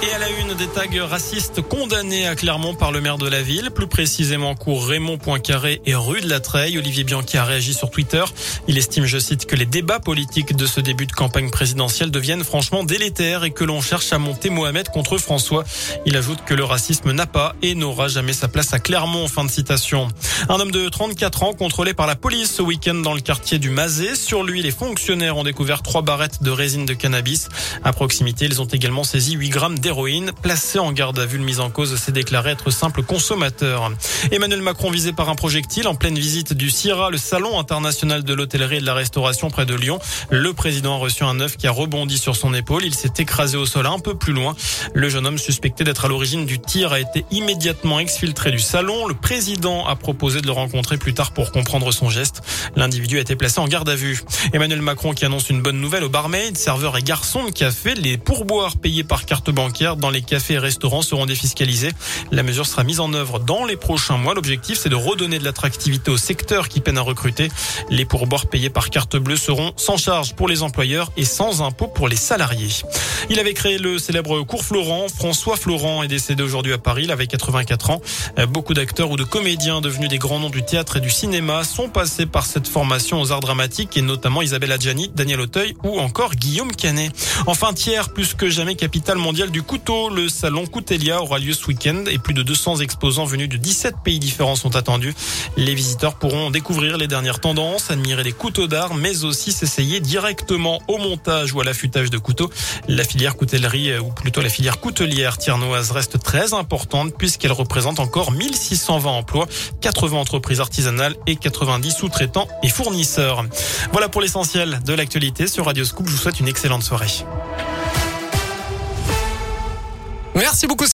Et à la une des tags racistes condamnés à Clermont par le maire de la ville, plus précisément cours Raymond Poincaré et rue de la Treille. Olivier Bianchi a réagi sur Twitter. Il estime, je cite, que les débats politiques de ce début de campagne présidentielle deviennent franchement délétères et que l'on cherche à monter Mohamed contre François. Il ajoute que le racisme n'a pas et n'aura jamais sa place à Clermont. Fin de citation. Un homme de 34 ans contrôlé par la police ce week-end dans le quartier du Mazet. Sur lui, les fonctionnaires ont découvert trois barrettes de résine de cannabis. À proximité, ils ont également saisi 8 grammes d'héroïne. Placé en garde à vue, le en cause s'est déclaré être simple consommateur. Emmanuel Macron visé par un projectile en pleine visite du CIRA, le salon international de l'hôtellerie et de la restauration près de Lyon. Le président a reçu un œuf qui a rebondi sur son épaule. Il s'est écrasé au sol un peu plus loin. Le jeune homme suspecté d'être à l'origine du tir a été immédiatement exfiltré du salon. Le président a proposé de le rencontrer plus tard pour comprendre son geste. L'individu a été placé en garde à vue. Emmanuel Macron qui annonce une bonne nouvelle aux barmaids, serveurs et garçons de café. Les pourboires payés par carte bancaire dans les cafés et restaurants seront défiscalisés. La mesure sera mise en œuvre dans les prochains mois. L'objectif, c'est de redonner de l'attractivité au secteur qui peine à recruter. Les pourboires payés par carte bleue seront sans charge pour les employeurs et sans impôt pour les salariés. Il avait créé le célèbre cours Florent. François Florent est décédé aujourd'hui à Paris. Il avait 84 ans. Beaucoup d'acteurs ou de comédiens devenus des grands noms du théâtre et du cinéma sont passés par cette formation aux arts dramatiques et notamment Isabelle Adjani, Daniel Auteuil ou encore Guillaume Canet. Enfin, tiers, plus que jamais capitale mondiale du couteau le salon Coutelia aura lieu ce week-end et plus de 200 exposants venus de 17 pays différents sont attendus. Les visiteurs pourront découvrir les dernières tendances, admirer les couteaux d'art, mais aussi s'essayer directement au montage ou à l'affûtage de couteaux. La filière coutellerie, euh, ou plutôt la filière coutelière tiernoise reste très importante puisqu'elle représente encore 1620 emplois, 80 entreprises artisanales et 90 sous-traitants et fournisseurs. Voilà pour l'essentiel de l'actualité sur Radio Scoop. Je vous souhaite une excellente soirée. Merci beaucoup.